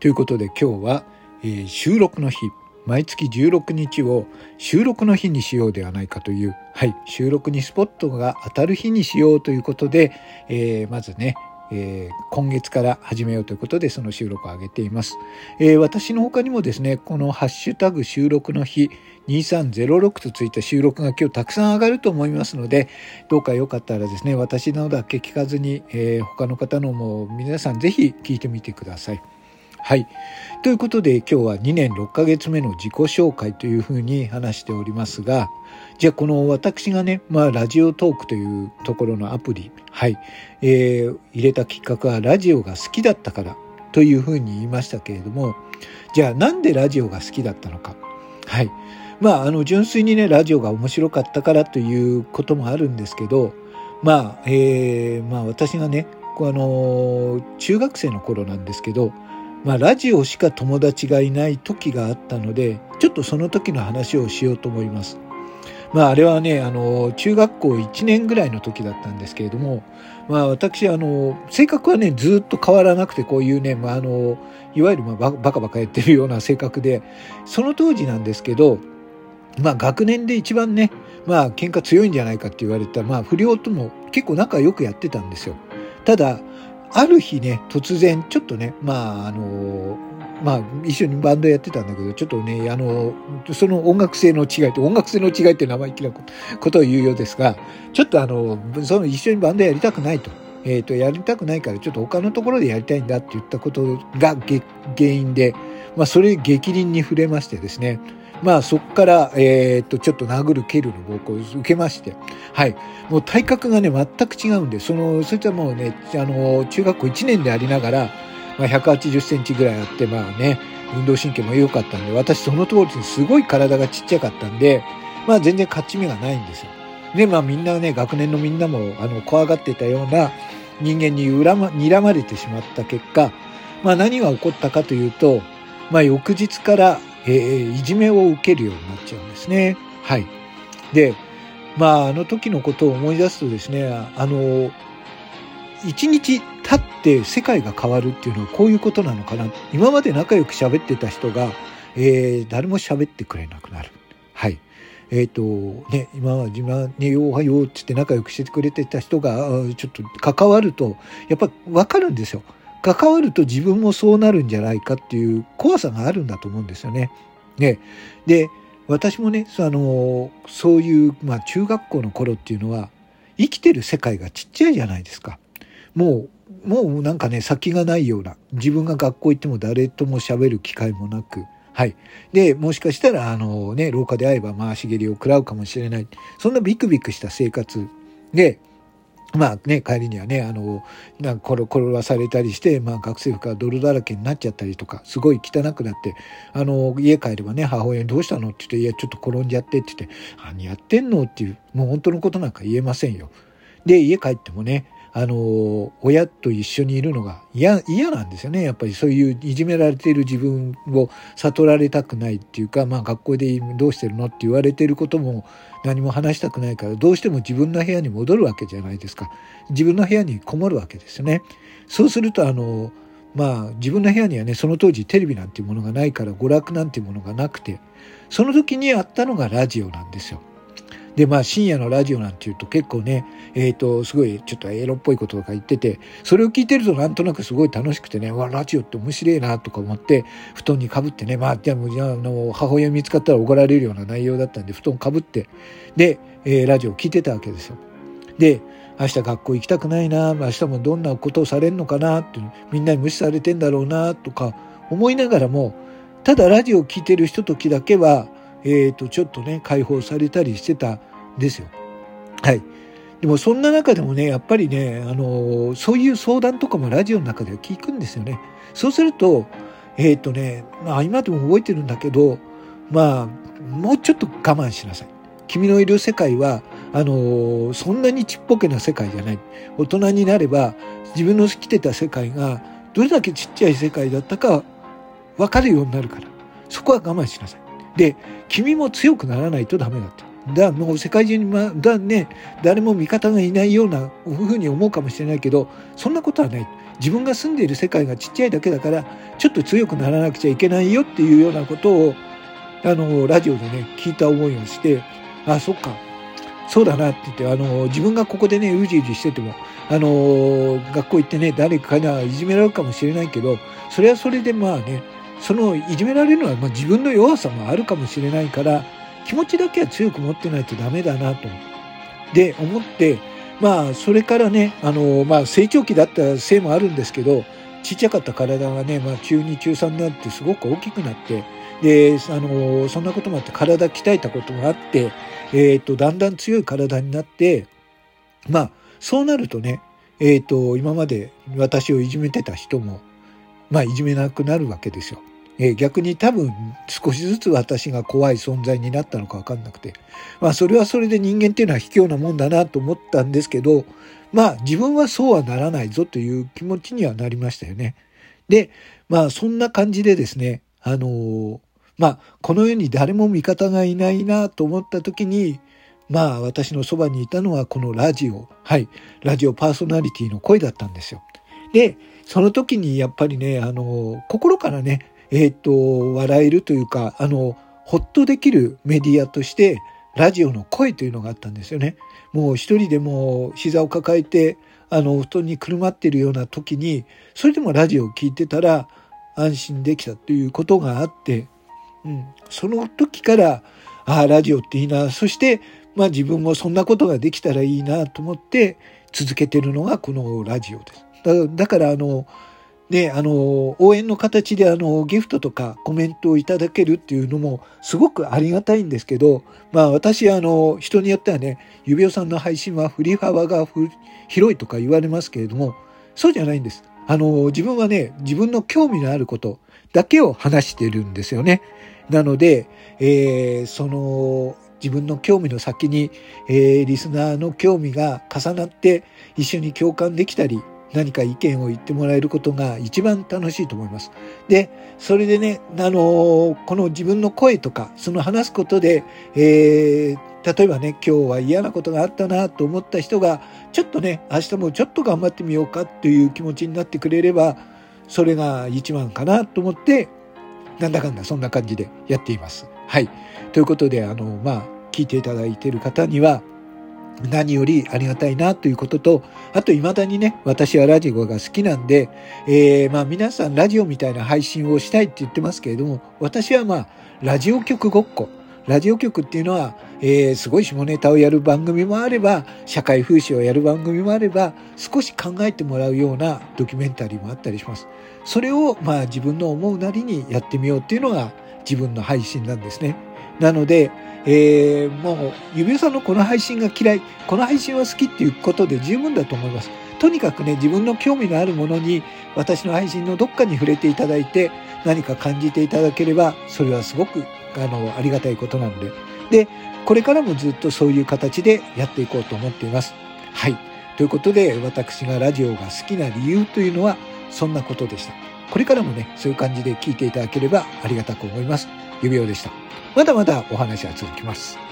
ということで今日は、えー、収録の日、毎月16日を収録の日にしようではないかという、はい、収録にスポットが当たる日にしようということで、えー、まずね、えー、今月から始めようということでその収録を上げています、えー、私の他にもですねこのハッシュタグ収録の日2306とついた収録が今日たくさん上がると思いますのでどうかよかったらですね私のだけ聞かずに、えー、他の方のも皆さんぜひ聞いてみてください。はい。ということで今日は2年6ヶ月目の自己紹介というふうに話しておりますが、じゃあこの私がね、まあラジオトークというところのアプリ、はい、えー、入れたきっかけはラジオが好きだったからというふうに言いましたけれども、じゃあなんでラジオが好きだったのか。はい。まああの純粋にね、ラジオが面白かったからということもあるんですけど、まあ、えー、まあ私がね、あの中学生の頃なんですけど、まあ、ラジオしか友達がいない時があったので、ちょっとその時の話をしようと思います。まあ、あれはね、あの、中学校1年ぐらいの時だったんですけれども、まあ、私、あの、性格はね、ずっと変わらなくて、こういうね、まあ、あの、いわゆる、まあ、バカバカやってるような性格で、その当時なんですけど、まあ、学年で一番ね、まあ、喧嘩強いんじゃないかって言われた、まあ、不良とも結構仲良くやってたんですよ。ただ、ある日ね、突然、ちょっとね、まあ、あの、まあ、一緒にバンドやってたんだけど、ちょっとね、あの、その音楽性の違いって、音楽性の違いって生意気なことを言うようですが、ちょっとあの、その一緒にバンドやりたくないと。えっ、ー、と、やりたくないから、ちょっと他のところでやりたいんだって言ったことが原因で、まあ、それ激鱗に触れましてですね、まあそこから、えー、っと、ちょっと殴る蹴るの暴行を受けまして、はい。もう体格がね、全く違うんで、その、そいつはもうね、あの、中学校1年でありながら、まあ180センチぐらいあって、まあね、運動神経も良かったんで、私その通りにすごい体がちっちゃかったんで、まあ全然勝ち目がないんですよ。で、まあみんなね、学年のみんなも、あの、怖がってたような人間に恨ま、睨まれてしまった結果、まあ何が起こったかというと、まあ翌日から、えー、いじめを受けるようになっちゃうんですね。はい。で、まあ、あの時のことを思い出すとですね、あの、一日経って世界が変わるっていうのはこういうことなのかな。今まで仲良く喋ってた人が、えー、誰も喋ってくれなくなる。はい。えっ、ー、と、ね、今は自分ね、ようはようってって仲良くしてくれてた人が、ちょっと関わると、やっぱ分かるんですよ。関わると自分もそうなるんじゃないかっていう怖さがあるんだと思うんですよね。ねで私もねあのそういう、まあ、中学校の頃っていうのは生きてる世界がちっちゃいじゃないですか。もうもうなんかね先がないような自分が学校行っても誰とも喋る機会もなく。はい。で、もしかしたら、あのね、廊下で会えば回し蹴りを食らうかもしれない。そんなビクビクした生活で、まあね、帰りにはね、あの、なんか転がされたりして、まあ学生服が泥だらけになっちゃったりとか、すごい汚くなって、あの、家帰ればね、母親にどうしたのって言って、いや、ちょっと転んじゃってって言って、何やってんのっていう、もう本当のことなんか言えませんよ。で、家帰ってもね、あの、親と一緒にいるのが嫌、嫌なんですよね。やっぱりそういういじめられている自分を悟られたくないっていうか、まあ学校でどうしてるのって言われてることも何も話したくないから、どうしても自分の部屋に戻るわけじゃないですか。自分の部屋にこもるわけですよね。そうすると、あの、まあ自分の部屋にはね、その当時テレビなんていうものがないから娯楽なんていうものがなくて、その時にあったのがラジオなんですよ。で、まあ深夜のラジオなんていうと結構ね、えっ、ー、と、すごいちょっとエロっぽいこととか言ってて、それを聞いてるとなんとなくすごい楽しくてね、わ、ラジオって面白いなとか思って、布団にかぶってね、まあ、じゃあ、の、母親見つかったら怒られるような内容だったんで、布団かぶって、で、えー、ラジオを聞いてたわけですよ。で、明日学校行きたくないな、明日もどんなことをされるのかなって、みんなに無視されてんだろうな、とか思いながらも、ただラジオを聞いてる人時だけは、えっ、ー、と、ちょっとね、解放されたりしてたですよ。はい。でもそんな中でもね、やっぱりね、あの、そういう相談とかもラジオの中では聞くんですよね。そうすると、えっ、ー、とね、まあ今でも覚えてるんだけど、まあ、もうちょっと我慢しなさい。君のいる世界は、あの、そんなにちっぽけな世界じゃない。大人になれば、自分の生きてた世界が、どれだけちっちゃい世界だったか、分かるようになるから。そこは我慢しなさい。で、君も強くならないとダメだって。だもう世界中に、ま、だね、誰も味方がいないようなふうに思うかもしれないけど、そんなことはない。自分が住んでいる世界がちっちゃいだけだから、ちょっと強くならなくちゃいけないよっていうようなことを、あの、ラジオでね、聞いた思いをして、あ、そっか、そうだなって言って、あの、自分がここでね、うじうじしてても、あの、学校行ってね、誰かがいじめられるかもしれないけど、それはそれでまあね、そのいじめられるのは、まあ、自分の弱さもあるかもしれないから、気持ちだけは強く持ってないとダメだなと。で、思って、まあ、それからね、あの、まあ、成長期だったせいもあるんですけど、ちっちゃかった体がね、まあ、中2、中3になってすごく大きくなって、で、あの、そんなこともあって体鍛えたこともあって、えっ、ー、と、だんだん強い体になって、まあ、そうなるとね、えっ、ー、と、今まで私をいじめてた人も、まあ、いじめなくなるわけですよ。え、逆に多分少しずつ私が怖い存在になったのかわかんなくて。まあ、それはそれで人間っていうのは卑怯なもんだなと思ったんですけど、まあ、自分はそうはならないぞという気持ちにはなりましたよね。で、まあ、そんな感じでですね、あの、まあ、この世に誰も味方がいないなと思った時に、まあ、私のそばにいたのはこのラジオ、はい、ラジオパーソナリティの声だったんですよ。で、その時にやっぱりね、あの、心からね、えっ、と、笑えるというか、あの、ほっとできるメディアとして、ラジオの声というのがあったんですよね。もう一人でも膝を抱えて、あの、布団にくるまっているような時に、それでもラジオを聞いてたら安心できたということがあって、うん、その時から、ああ、ラジオっていいな。そして、まあ自分もそんなことができたらいいなと思って続けてるのがこのラジオです。だだからあの、ね、あの、応援の形であの、ギフトとかコメントをいただけるっていうのもすごくありがたいんですけど、まあ私あの、人によってはね、指輪さんの配信は振り幅が広いとか言われますけれども、そうじゃないんです。あの、自分はね、自分の興味のあることだけを話してるんですよね。なので、えー、その、自分の興味の先に、えー、リスナーの興味が重なって一緒に共感できたり、何か意見を言ってもらえることが一番楽しいと思います。で、それでね、あのこの自分の声とか、その話すことで、えー、例えばね、今日は嫌なことがあったなと思った人が、ちょっとね、明日もちょっと頑張ってみようかという気持ちになってくれれば、それが一番かなと思って、なんだかんだそんな感じでやっています。はい。ということで、あの、まあ、聞いていただいている方には、何よりありがたいなということと、あと未だにね、私はラジオが好きなんで、えー、まあ皆さんラジオみたいな配信をしたいって言ってますけれども、私はまあ、ラジオ局ごっこ。ラジオ局っていうのは、えー、すごい下ネタをやる番組もあれば、社会風刺をやる番組もあれば、少し考えてもらうようなドキュメンタリーもあったりします。それを、まあ自分の思うなりにやってみようっていうのが自分の配信なんですね。なので、えー、もう、指輪さんのこの配信が嫌い、この配信は好きっていうことで十分だと思います。とにかくね、自分の興味のあるものに、私の配信のどっかに触れていただいて、何か感じていただければ、それはすごく、あの、ありがたいことなので。で、これからもずっとそういう形でやっていこうと思っています。はい。ということで、私がラジオが好きな理由というのは、そんなことでした。これからもね、そういう感じで聞いていただければありがたく思います。指輪でした。まだまだお話は続きます。